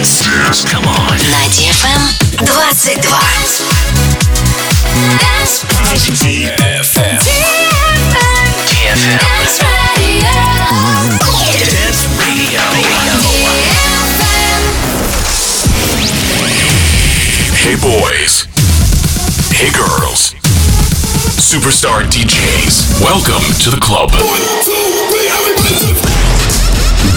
Dance. Dance. Come on. На DFM 22. Dance. DFM. DFM. Dance Radio. Hey boys. Hey girls. Superstar DJs. Welcome to the club.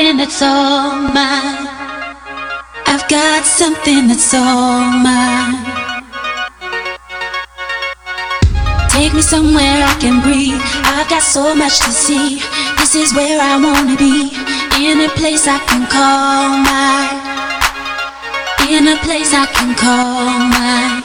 something that's all mine. I've got something that's all mine. Take me somewhere I can breathe. I've got so much to see. This is where I wanna be. In a place I can call mine. In a place I can call mine.